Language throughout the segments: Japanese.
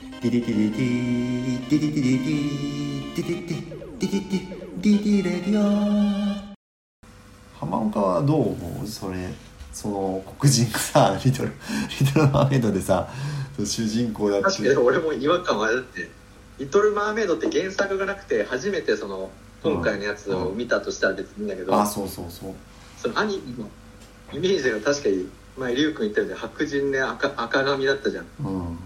ディディディディディディディディディディディディディディディディレディオ浜岡はどう思うそれその黒人がさリトルリトルマーメイドでさ主人公やって確かに俺も違和感はだって「リトル・マーメイド」って原作がなくて初めてその今回のやつを見たとしたら別にいいんだけど、あそうそうそうそのアニメのイメージが確かに前リュウ君言ったように白人で赤赤髪だったじゃんうん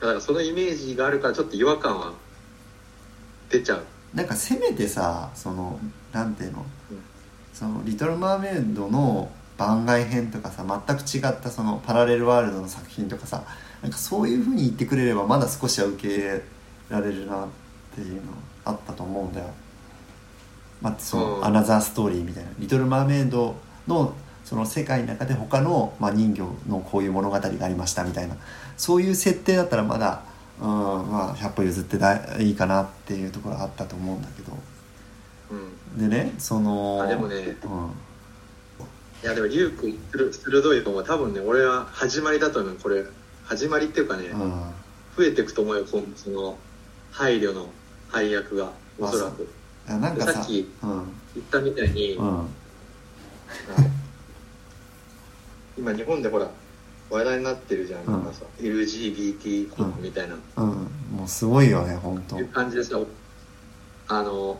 だからそのイメージがあるからちょっと違和感は出ちゃう。なんかせめてさそのなんていうの、うん。その「リトル・マーメイド」の番外編とかさ全く違ったそのパラレルワールドの作品とかさなんかそういうふうに言ってくれればまだ少しは受け入れられるなっていうのあったと思うんだよ。まあ、その、うん。アナザーストーリーみたいな「リトル・マーメイド」のその世界の中で他の、まあ、人魚のこういう物語がありましたみたいなそういう設定だったらまだ、うんまあ、100歩譲ってだいいかなっていうところがあったと思うんだけど。うん。でねそのあでもねうん、いやでもリュウ君鋭鋭いのも多分ね俺は始まりだと思う。これ始まりっていうかね、うん。増えていくと思うよ今後その配慮の配役がおそらく。なんかささっきうん。言ったみたいに、うん今日本でほら話題になってるじゃん、うん。なんかさ LGBT 婚みたいな、うん。もうすごいよね本当。いう感じでさあの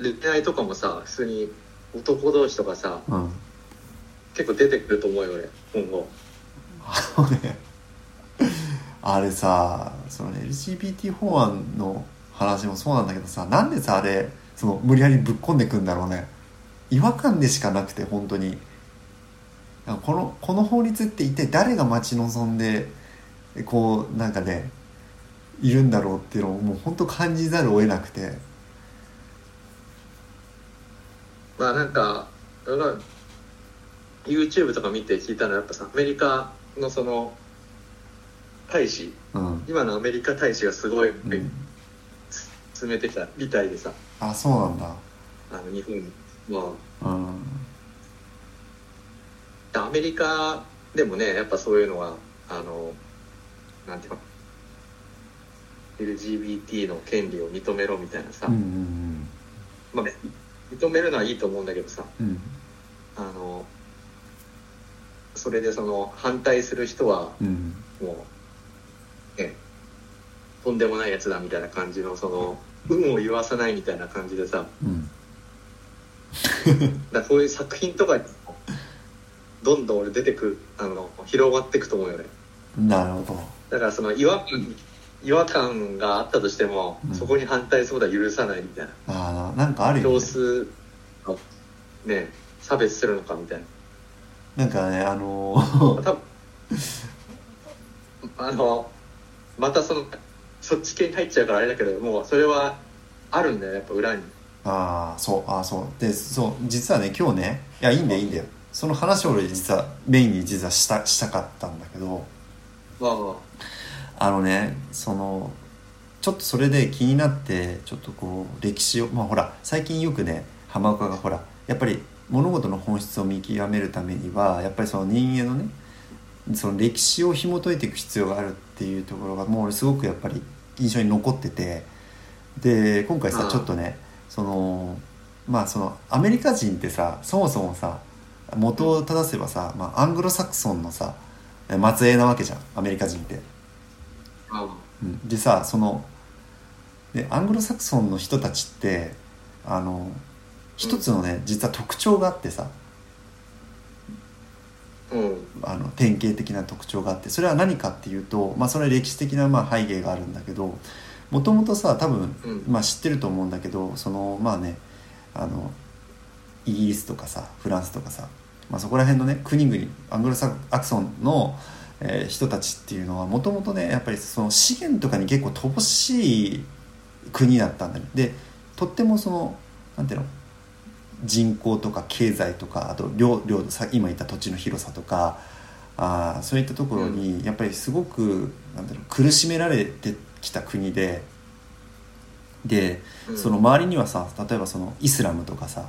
恋愛とかもさ普通に男同士とかさうん。結構出てくると思うよ俺。今後。あのねあれさそのね LGBT 法案の話もそうなんだけどさなんでさあれその無理やりぶっ込んでくんだろうね。違和感でしかなくて本当にこのこの法律って一体誰が待ち望んでこうなんかねいるんだろうっていうのをもう本当感じざるを得なくて。まあなんか YouTube とか見て聞いたのはやっぱさアメリカのその大使。うん、今のアメリカ大使がすごいうん、詰めてきたみたいでさ。あそうなんだ。あの日本に。まうん。あアメリカでもねやっぱそういうのはあのなんていうの？LGBT の権利を認めろみたいなさ、うんうんまあ、認めるのはいいと思うんだけどさ。うん。うんあのそれでその反対する人はうん。もうねとんでもないやつだみたいな感じのその運を言わさないみたいな感じでさ。うん。だそういう作品とかにどんどん俺出てくあの広がっていくと思うよね。なるほど。だからその違和感違和感があったとしても、うん。そこに反対することは許さないみたいな。ああなんかあるよ、少ね、数のね差別するのかみたいな。なんかねあのー多分あのまたそのそっち系に入っちゃうからあれだけどもうそれはあるんだよやっぱ裏に。ああそうああそう。でそう実はね今日ねいやいいんだよいいんだよその話を俺実はメインに実はしたしたかったんだけどまあまあのねそのちょっとそれで気になってちょっとこう歴史をまあほら最近よくね浜岡がほらやっぱり物事の本質を見極めるためにはやっぱりその人間のねその歴史を紐解いていく必要があるっていうところがもう俺すごくやっぱり印象に残っててで今回さうん。ちょっとねそのまあそのアメリカ人ってさそもそもさ元を正せばさ、まあ、アングロサクソンのさ末裔なわけじゃんアメリカ人って。うん。でさそのでアングロサクソンの人たちってあの一つのね実は特徴があってさうん。あの典型的な特徴があってそれは何かっていうと、まあ、それは歴史的なまあ背景があるんだけどもともとさ多分、うん。まあ、知ってると思うんだけどそのまあねあのイギリスとかさフランスとかさ、まあ、そこら辺のね国々アングロサクソンの、えー人たちっていうのはもともとねやっぱりその資源とかに結構乏しい国だったんだよ。でとってもそのなんていうの人口とか経済とかあと領領土さ今言った土地の広さとかあーそういったところにやっぱりすごくなんだろう苦しめられてきた国ででうん。その周りにはさ例えばそのイスラムとかさ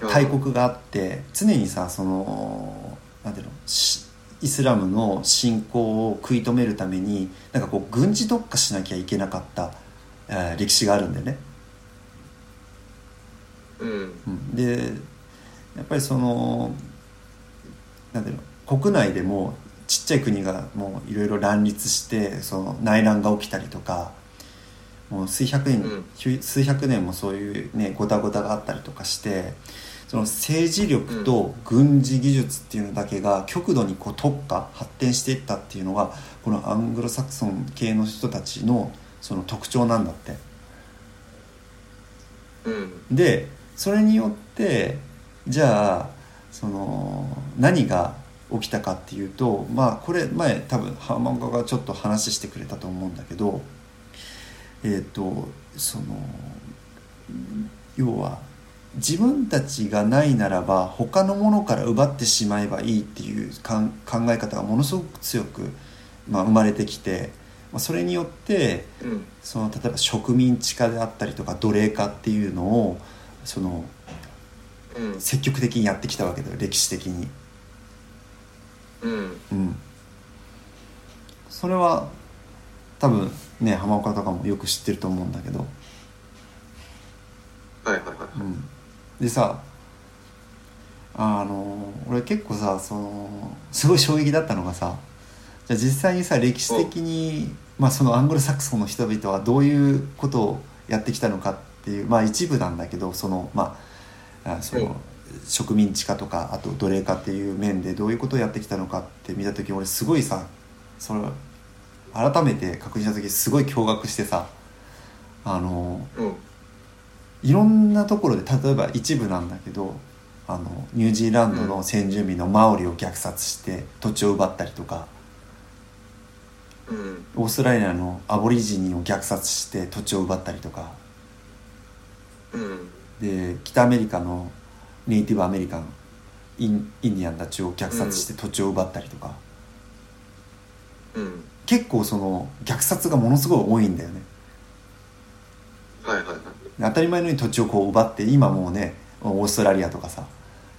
大国があって常にさそのなんていうのしイスラムの信仰を食い止めるためになんかこう軍事特化しなきゃいけなかった、えー歴史があるんだよね。うん。うん。でやっぱりそのなんていうの国内でもちっちゃい国がもういろいろ乱立してその内乱が起きたりとかもう数百年、うん。数百年もそういうねごたごたがあったりとかしてその政治力と軍事技術っていうのだけが極度にこう特化発展していったっていうのがこのアングロサクソン系の人たちのその特徴なんだって。うんでそれによってじゃあその何が起きたかっていうとまあこれ前多分浜岡がちょっと話してくれたと思うんだけどえっ、とその要は自分たちがないならば他のものから奪ってしまえばいいっていう考え方がものすごく強く、まあ、生まれてきて、まあ、それによってうん。その例えば植民地化であったりとか奴隷化っていうのをそのうん。積極的にやってきたわけだよ歴史的に。うん。うん、それは多分ね浜岡とかもよく知ってると思うんだけど、はいはいはい。うん、でさあの俺結構さそのすごい衝撃だったのがさじゃあ実際にさ歴史的に、まあ、そのアングロサクソンの人々はどういうことをやってきたのかっていうまあ一部なんだけどそのまああその、うん。植民地化とかあと奴隷化っていう面でどういうことをやってきたのかって見た時俺すごいさそれ改めて確認した時すごい驚愕してさあのうんいろんなところで例えば一部なんだけどあのニュージーランドの先住民のマオリを虐殺して土地を奪ったりとか。うん。オーストラリアのアボリジニを虐殺して土地を奪ったりとか。うん。で北アメリカのネイティブアメリカンインインディアンたちを虐殺して土地を奪ったりとか、うん。結構その虐殺がものすごい多いんだよねたり前のように土地をこう奪って今もうねオーストラリアとかさ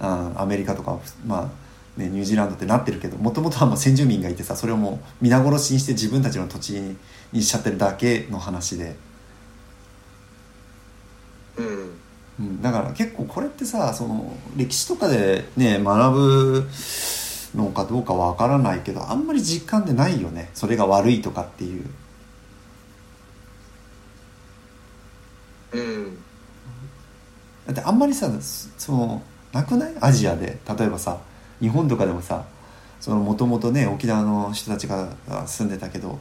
あアメリカとかまあねニュージーランドってなってるけどもともとはもう先住民がいてさそれをもう皆殺しにして自分たちの土地ににしちゃってるだけの話で、うん。うん、だから結構これってさその歴史とかでね学ぶのかどうかわからないけどあんまり実感でないよね。それが悪いとかっていううんだってあんまりさそのなくない？アジアで。例えばさ日本とかでもさもともとね沖縄の人たちが住んでたけど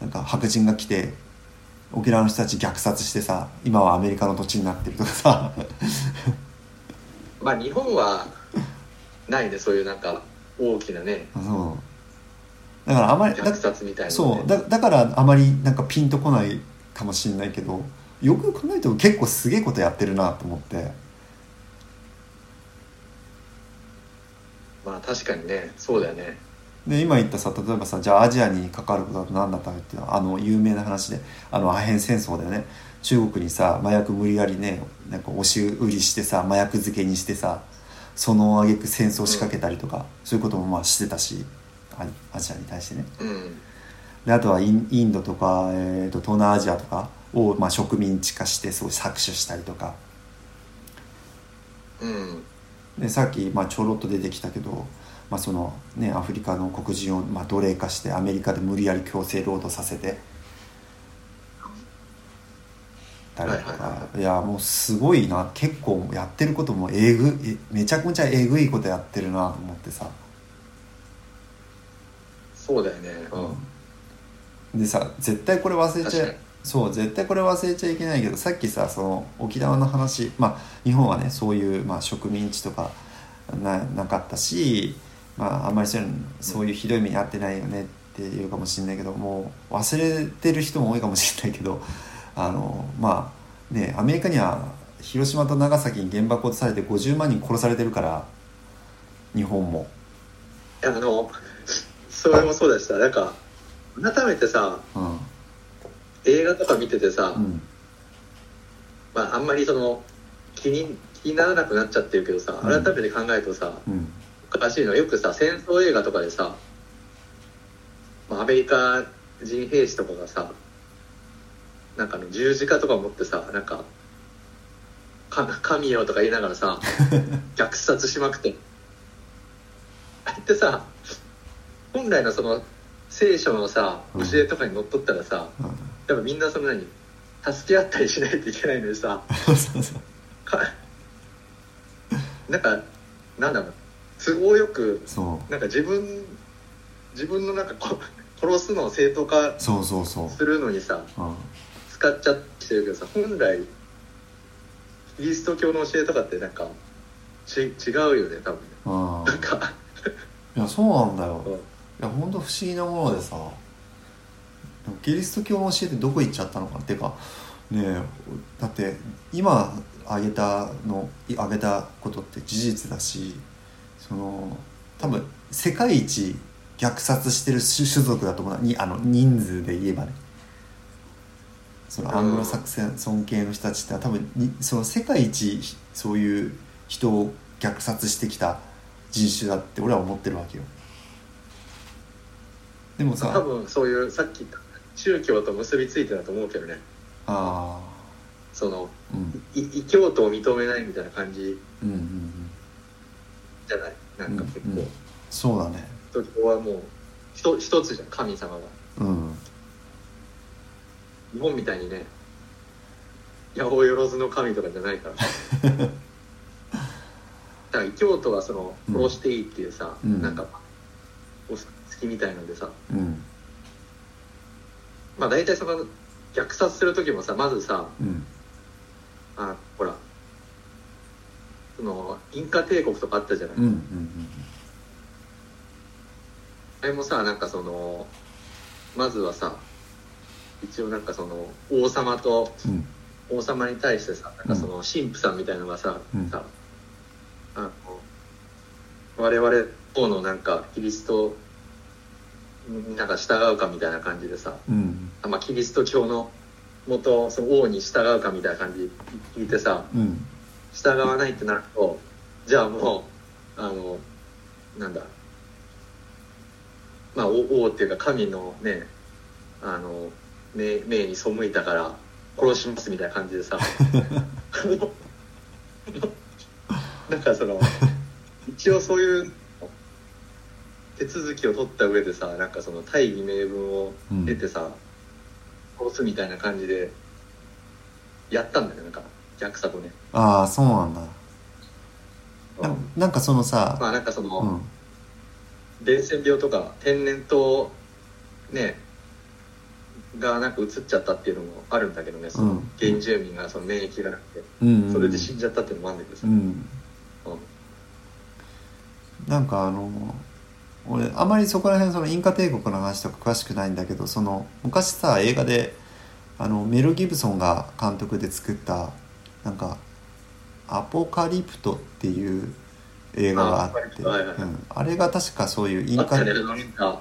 なんか白人が来て沖縄の人たち虐殺してさ今はアメリカの土地になってるとかさ。まあ日本はないねそういうなんか大きなね。そう。だからあまりだ虐殺みたいなね。そう。だだからあまりなんかピンとこないかもしれないけどよく考えても結構すげえことやってるなと思って。まあ確かにねそうだよね。で今言ったさ例えばさじゃあアジアに関わることだと何だったかっていうのはあの有名な話であのアヘン戦争でね。中国にさ麻薬無理やりねなんか押し売りしてさ麻薬漬けにしてさその挙句戦争仕掛けたりとか、そういうこともまあしてたしアアジアに対してね。うん。であとはインインドとか、えー、と東南アジアとかを、まあ、植民地化してすごい搾取したりとか。うん。でさっき、まあ、ちょろっと出てきたけど、まあそのね、アフリカの黒人を、まあ、奴隷化してアメリカで無理やり強制労働させて。たりとか、はいはいはい。やもうすごいな。結構やってることもえぐえめちゃくちゃえぐいことやってるなと思ってさ。そうだよね。うん。でさ絶対これ忘れちゃそう絶対これ忘れちゃいけないけどさっきさその沖縄の話まあ日本はねそういう、まあ、植民地とかななかったし、まあ、あんまりそういうのそういうひどい目に遭ってないよねっていうかもしれないけどもう忘れてる人も多いかもしれないけど あのまあねアメリカには広島と長崎に原爆落とされて50万人殺されてるから日本も。あのそれもそうでしたなんか改めてさうん映画とか見ててさ、うん。まあ、あんまりその気に気にならなくなっちゃってるけどさうん。改めて考えるとさ、うん。おかしいのはよくさ戦争映画とかでさまあ、アメリカ人兵士とかがさなんかあの十字架とか持ってさなんかか神よとか言いながらさ 虐殺しまくって。あれってさ本来のその聖書のさうん。教えとかにのっとったらさ、うんやっぱみんなその何助け合ったりしないといけないのにさ そうそうなんかなんだろう都合よくそなんか自分自分のなんかこ殺すのを正当化うそうそうそう。するのにさうん。使っちゃってるけどさ本来キリスト教の教えとかってなんかち違うよね多分ね。うん。なんか。いやそうなんだよ。うん。いや本当不思議なものでさキリスト教の教えってどこ行っちゃったのかっていうかねえだって今挙げたの挙げたことって事実だしその多分世界一虐殺してる種種族だと思うな。にあの人数で言えばね。そのアングロサクソン系の人たちって多分にその世界一そういう人を虐殺してきた人種だって俺は思ってるわけよ。でもさ多分そういうさっき言った宗教と結びついてだと思うけどね。あそのあうん。い異教徒を認めないみたいな感じ。うんうんうん。じゃない？なんか結構、うんうん。そうだね。キリスト教はもう一一つじゃん神様がうん。日本みたいにね八百万の神とかじゃないから。だから異教徒はそのうん。殺していいっていうさ、うん。なんかお好きみたいなんでさ。うんまあ大体その虐殺する時もさまずさうん。あほらそのインカ帝国とかあったじゃない、うんうんあれもさなんかそのまずはさ一応なんかその王様とうん。王様に対してさなんかその神父さんみたいなのがさ,、うん。さあの我々方のなんかキリストになんか従うかみたいな感じでさ、うん。あまあ、キリスト教の元その王に従うかみたいな感じで聞いてさ。うん。従わないってなるとじゃあもうあのなんだ。まあ王王っていうか神のねあの命命に背いたから殺しますみたいな感じでさ。なんかその一応そういう手続きを取った上でさなんかその大義名分を得てさ、殺すみたいな感じでやったんだよなんか逆さとね。ああそうなんだ。ななんかそのさ、まあなんかその、うん。伝染病とか天然痘ねがなんか移っちゃったっていうのもあるんだけどねそのうん。原住民がその免疫がなくてうん。うん。それで死んじゃったっていうのもあるんだけどさ、うん。うん。なんかあの俺あまりそこら辺そのインカ帝国の話とか詳しくないんだけどその昔さ映画であのメル・ギブソンが監督で作ったなんか「アポカリプト」っていう映画があってあはいはいはい。うん。あれが確かそういうインカあったねなんか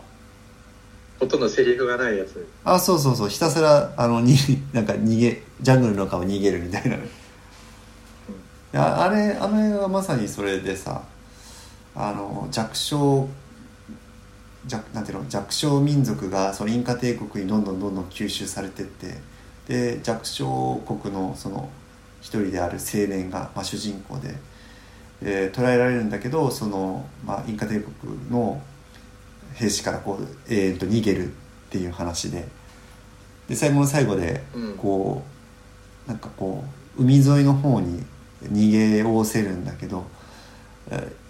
ほとんどセリフがないやつ。あそうそうそう。ひたすらあのに なんか逃げジャングルの中を逃げるみたいな、いやあれあの映画がまさにそれでさあの弱小弱なんていうの弱小民族がそのインカ帝国にどんどんどんどん吸収されてってで弱小国のその一人である青年が、まあ、主人公で、えー捕らえられるんだけどその、まあ、インカ帝国の兵士からこう永遠と逃げるっていう話でで最後の最後でうん。こうなんかこう海沿いの方に逃げおおせるんだけど、えー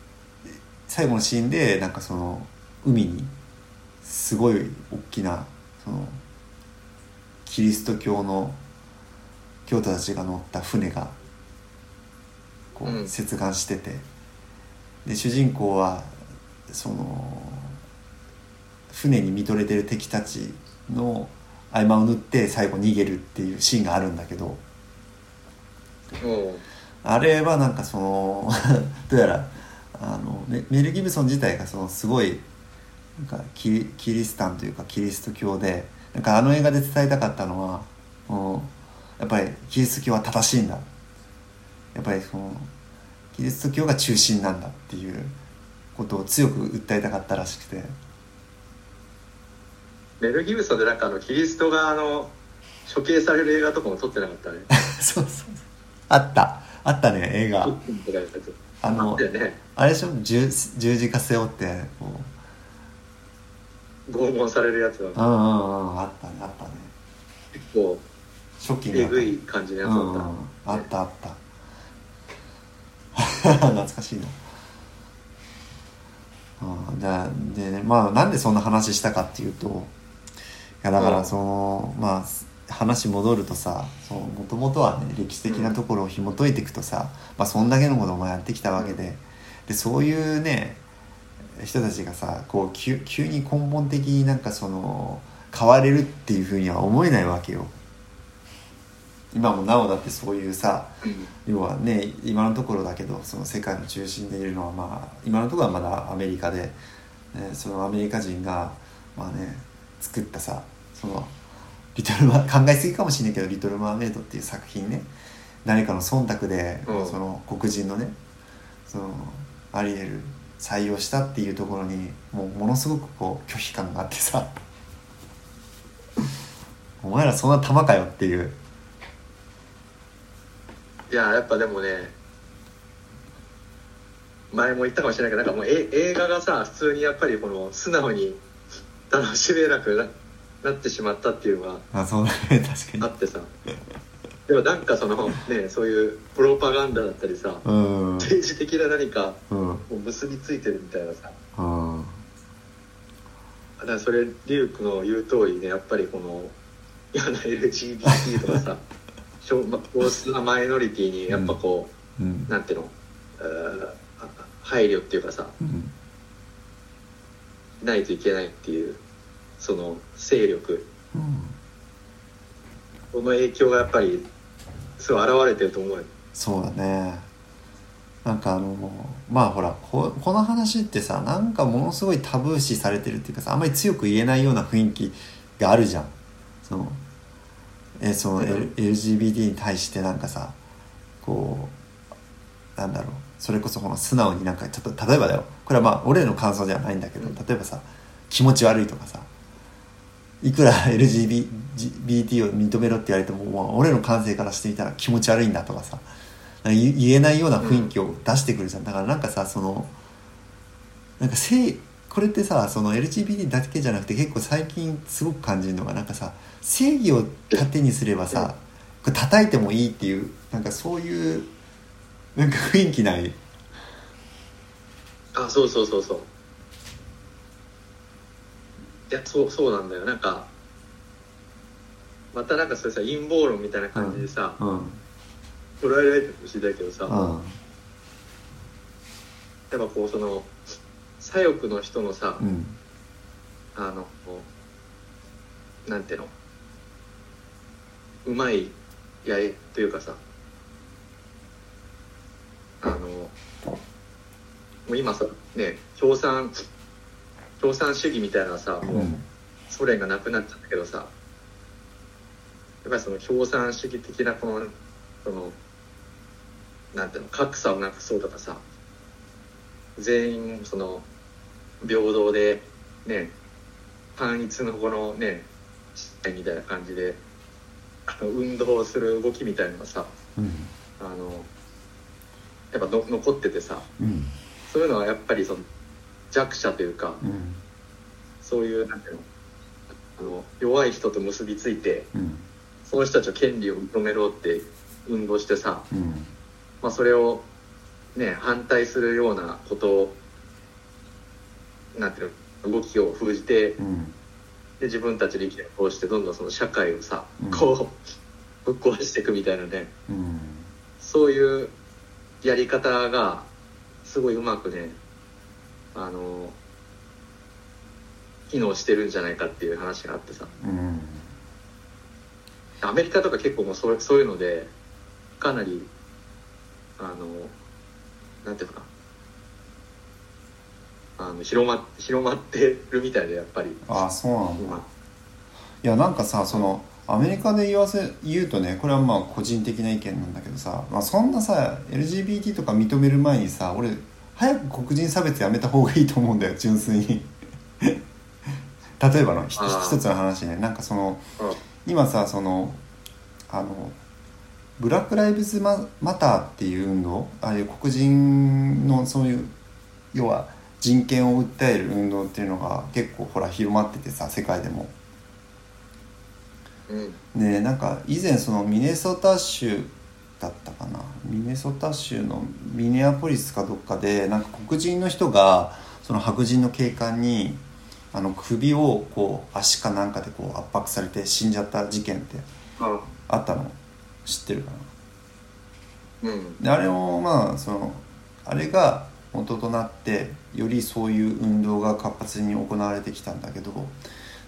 最後のシーンでなんかその海にすごい大きなそのキリスト教の教徒たちが乗った船がこううん。接岸してて、で主人公はその船に見とれてる敵たちの合間を縫って最後逃げるっていうシーンがあるんだけど。もあれはなんかその どうやらあのメメル・ギブソン自体がそのすごいなんかキリキリスタンというかキリスト教でなんかあの映画で伝えたかったのはもうやっぱりキリスト教は正しいんだ。やっぱりそのキリスト教が中心なんだっていうことを強く訴えたかったらしくて。メル・ギブソンでなんかあのキリストがあの処刑される映画とかも撮ってなかったね。そうそうあった。あったね映画。あのね。あれでしょ？十十字架背負ってこう拷問されるやつがうんうんうんあったねあったね。結構初期のえぐい感じのやつだった、うんうんあったあった。懐かしいな。うんだでねまあなんでそんな話したかっていうといやだからその、まあ話戻るとさもともとはね歴史的なところを紐解いていくとさ、まあ、そんだけのこともやってきたわけで。でそういうね人たちがさこう急急に根本的になんかその変われるっていうふうには思えないわけよ。今もなおだってそういうさうん。要はね今のところだけどその世界の中心でいるのはまあ今のところはまだアメリカで、ね、そのアメリカ人がまあね作ったさそのリトルマ考えすぎかもしれないけど「リトル・マーメイド」っていう作品ね。誰かの忖度で、うん。その黒人のねそのアリエル採用したっていうところにもうものすごくこう拒否感があってさ。お前らそんな玉かよっていう。いややっぱでもね前も言ったかもしれないけどなんかもうえ映画がさ普通にやっぱりこの素直に楽しめなくななってしまったっていうのがあそうだね確かに。あってさでもなんかそのね そういうプロパガンダだったりさうん。政治的な何かうん。もう結びついてるみたいなさ。うん。だからそれリュウクの言う通りねやっぱりこの嫌な LGBT とかさ 少数なマイノリティにやっぱこう、うん。なんていうの配慮っていうかさうん。ないといけないっていうその勢力。うん。この影響がやっぱりすごい現れてると思うよ。そうだね。なんかあのまあほらここの話ってさなんかものすごいタブー視されてるっていうかさあんまり強く言えないような雰囲気があるじゃん。そのえその、LGBT に対してなんかさこうなんだろう。それこそこの素直になんかちょっと例えばだよ。これはまあ俺の感想ではないんだけどうん。例えばさ気持ち悪いとかさいくら LGBT を認めろって言われても、も俺の感性からしてみたら気持ち悪いんだとかさか言えないような雰囲気を出してくるじゃん、だからなんかさそのなんか性これってさその LGBT だけじゃなくて結構最近すごく感じるのがなんかさ正義を盾にすればさこれ叩いてもいいっていうなんかそういうなんか雰囲気ない？あそうそうそうそう。いやそうそうなんだよ。なんかまたなんかそれさ陰謀論みたいな感じでさ、うん。うん。捉えられてるかもしいけどさ、やっぱこうその左翼の人のさ、うん。あのなんていうのうまいやりというかさあのもう今さね共産共産主義みたいなさもううんソ連がなくなっちゃったけどさやっぱりその共産主義的なこのそのなんていうの格差をなくそうとかさ全員その平等でね単一のこのねみたいな感じで運動する動きみたいなのがさうん。あのやっぱの残っててさうん。そういうのはやっぱりその弱者というかうん。そういうなんていうのあの弱い人と結びついてうん。その人たちの権利を認めろって運動してさ、うん。まあ、それをね反対するようなことをなんていうの動きを封じてうん。で自分たちの意見を通してどんどんその社会をさ、うん。こうぶっ壊していくみたいなね。うん。そういうやり方がすごいうまくねあの機能してるんじゃないかっていう話があってさ。うん。アメリカとか結構もうそうそういうのでかなりあのなんていうのかな。あの広ま広まってるみたいでやっぱり。ああそうなんだ。今。いやなんかさそのアメリカで言わせ言うとねこれはまあ個人的な意見なんだけどさ、まあ、そんなさ LGBT とか認める前にさ俺早く黒人差別やめた方がいいと思うんだよ純粋に。例えばの一つの話ね。なんかそのうん。今さそのあのブラック・ライブズマ・マターっていう運動ああいう黒人のそういう要は人権を訴える運動っていうのが結構ほら広まっててさ世界でも。うん。でなんか以前そのミネソタ州だったかな。ミネソタ州のミネアポリスかどっかでなんか黒人の人がその白人の警官にあの首をこう足かなんかでこう圧迫されて死んじゃった事件ってああったの。知ってるかな？うん。であれもまあそのあれが元となってよりそういう運動が活発に行われてきたんだけど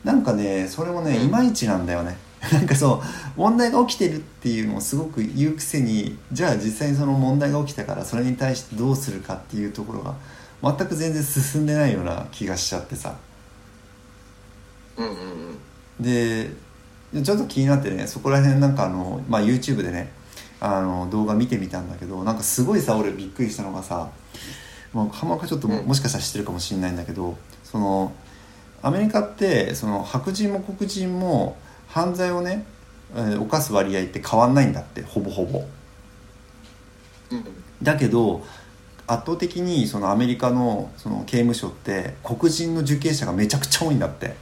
なんかねそれもねうん。いまいちなんだよね なんかそう問題が起きてるっていうのをすごく言うくせにじゃあ実際にその問題が起きたからそれに対してどうするかっていうところが全く全然進んでないような気がしちゃってさ。うんうんうん。でちょっと気になってねそこら辺なんかあの、まあ、YouTube でねあの動画見てみたんだけどなんかすごいさ俺びっくりしたのがさもう浜岡ちょっともしかしたら知ってるかもしれないんだけどそのアメリカってその白人も黒人も犯罪をね、えー犯す割合って変わんないんだってほぼほぼ。うんだけど圧倒的にそのアメリカのその刑務所って黒人の受刑者がめちゃくちゃ多いんだって。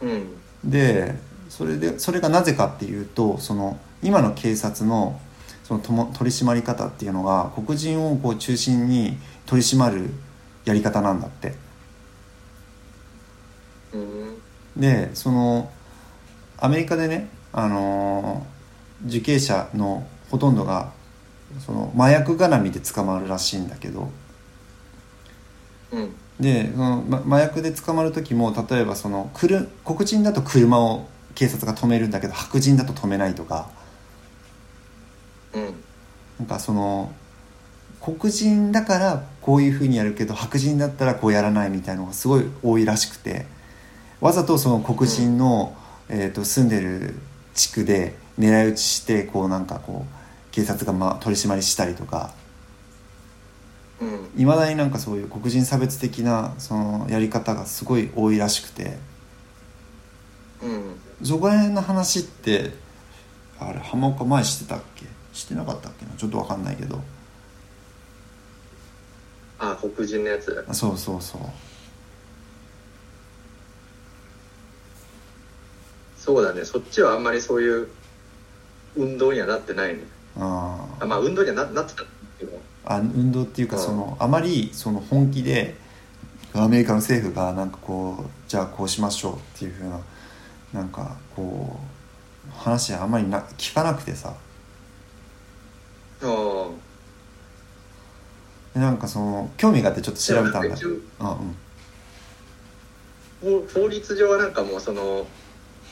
うんでそれでそれがなぜかっていうとその今の警察のそのとも取り締まり方っていうのが黒人をこう中心に取り締まるやり方なんだってうんでそのアメリカでね、あのー受刑者のほとんどがその麻薬絡みで捕まるらしいんだけど。うん。でその、ま、麻薬で捕まる時も例えばそのくる黒人だと車を警察が止めるんだけど白人だと止めないとか。うん。なんかその黒人だからこういうふうにやるけど白人だったらこうやらないみたいのがすごい多いらしくてわざとその黒人の、えー、と住んでる地区で狙い撃ちしてこうなんかこう警察がまあ取り締まりしたりとか。うん。いまだになんかそういう黒人差別的なそのやり方がすごい多いらしくて。うん。そこら辺の話ってあれ浜岡前してたっけ？してなかったっけな？ちょっとわかんないけど。あ黒人のやつ。あそうそうそうそうだね。そっちはあんまりそういう運動にはなってないね。あー。あまあ運動にはななってたけど。あ運動っていうかうん。そのあまりその本気でアメリカの政府がなんかこうじゃあこうしましょうっていうふうななんかこう話あんまりな聞かなくてさ。あなんかその興味があってちょっと調べたんだ。あうん。法法律上はなんかもうその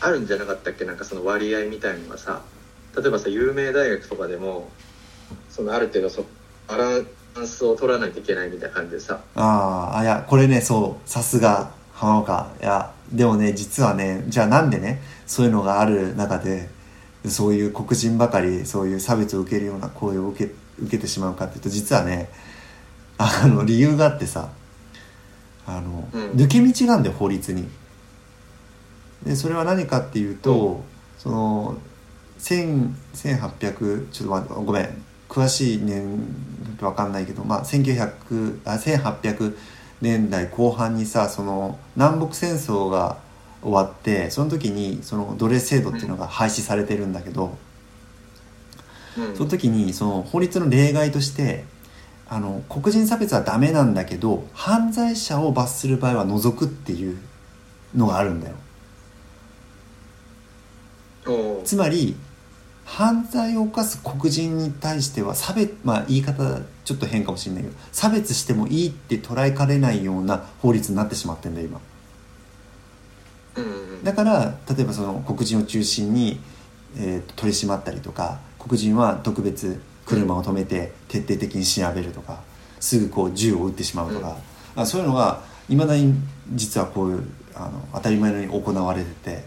あるんじゃなかったっけ？なんかその割合みたいのがさ例えばさ有名大学とかでもそのある程度そバランスを取らないといけないみたいな感じでさ。あーあいやこれねそうさすが浜岡。いやでもね実はねじゃあなんでねそういうのがある中でそういう黒人ばかりそういう差別を受けるような行為を受け受けてしまうかっていうと実はねあの理由があってさあの、うん。抜け道があるんだよ法律に。でそれは何かっていうと、その1000 1800ちょっとごめん。詳しい年わかんないけど、まあ、1900あ1800年代後半にさその南北戦争が終わってその時にその奴隷制度っていうのが廃止されてるんだけど、うん。その時にその法律の例外としてあの黒人差別はダメなんだけど犯罪者を罰する場合は除くっていうのがあるんだよつまり犯罪を犯す黒人に対しては差別まあ言い方ちょっと変かもしれないけど差別してもいいって捉えかねないような法律になってしまってんだよ今。うん。うんだから例えばその黒人を中心に、えーと取り締まったりとか黒人は特別車を止めて徹底的に調べるとかすぐこう銃を撃ってしまうとか、あそういうのがいまだに実はこういうあの当たり前のように行われてて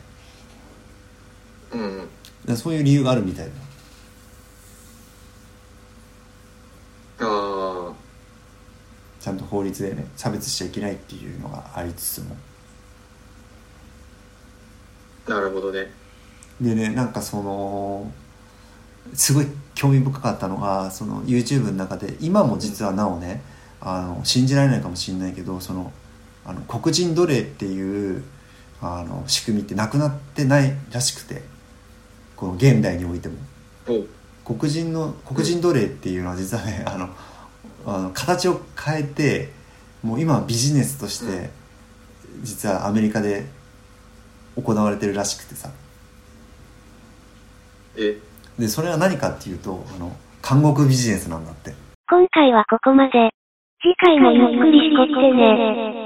うん。うんでそういう理由があるみたいだああちゃんと法律でね差別しちゃいけないっていうのがありつつも。なるほどね。でねなんかそのすごい興味深かったのがその YouTube の中で今も実はなおねあの信じられないかもしれないけどそのあの黒人奴隷っていうあの仕組みってなくなってないらしくてこの現代においても。黒人の黒人奴隷っていうのは実はねあのあの形を変えてもう今はビジネスとして実はアメリカで行われてるらしくてさ。え？でそれは何かっていうとあの監獄ビジネスなんだって。今回はここまで。次回もゆっくりしてってね。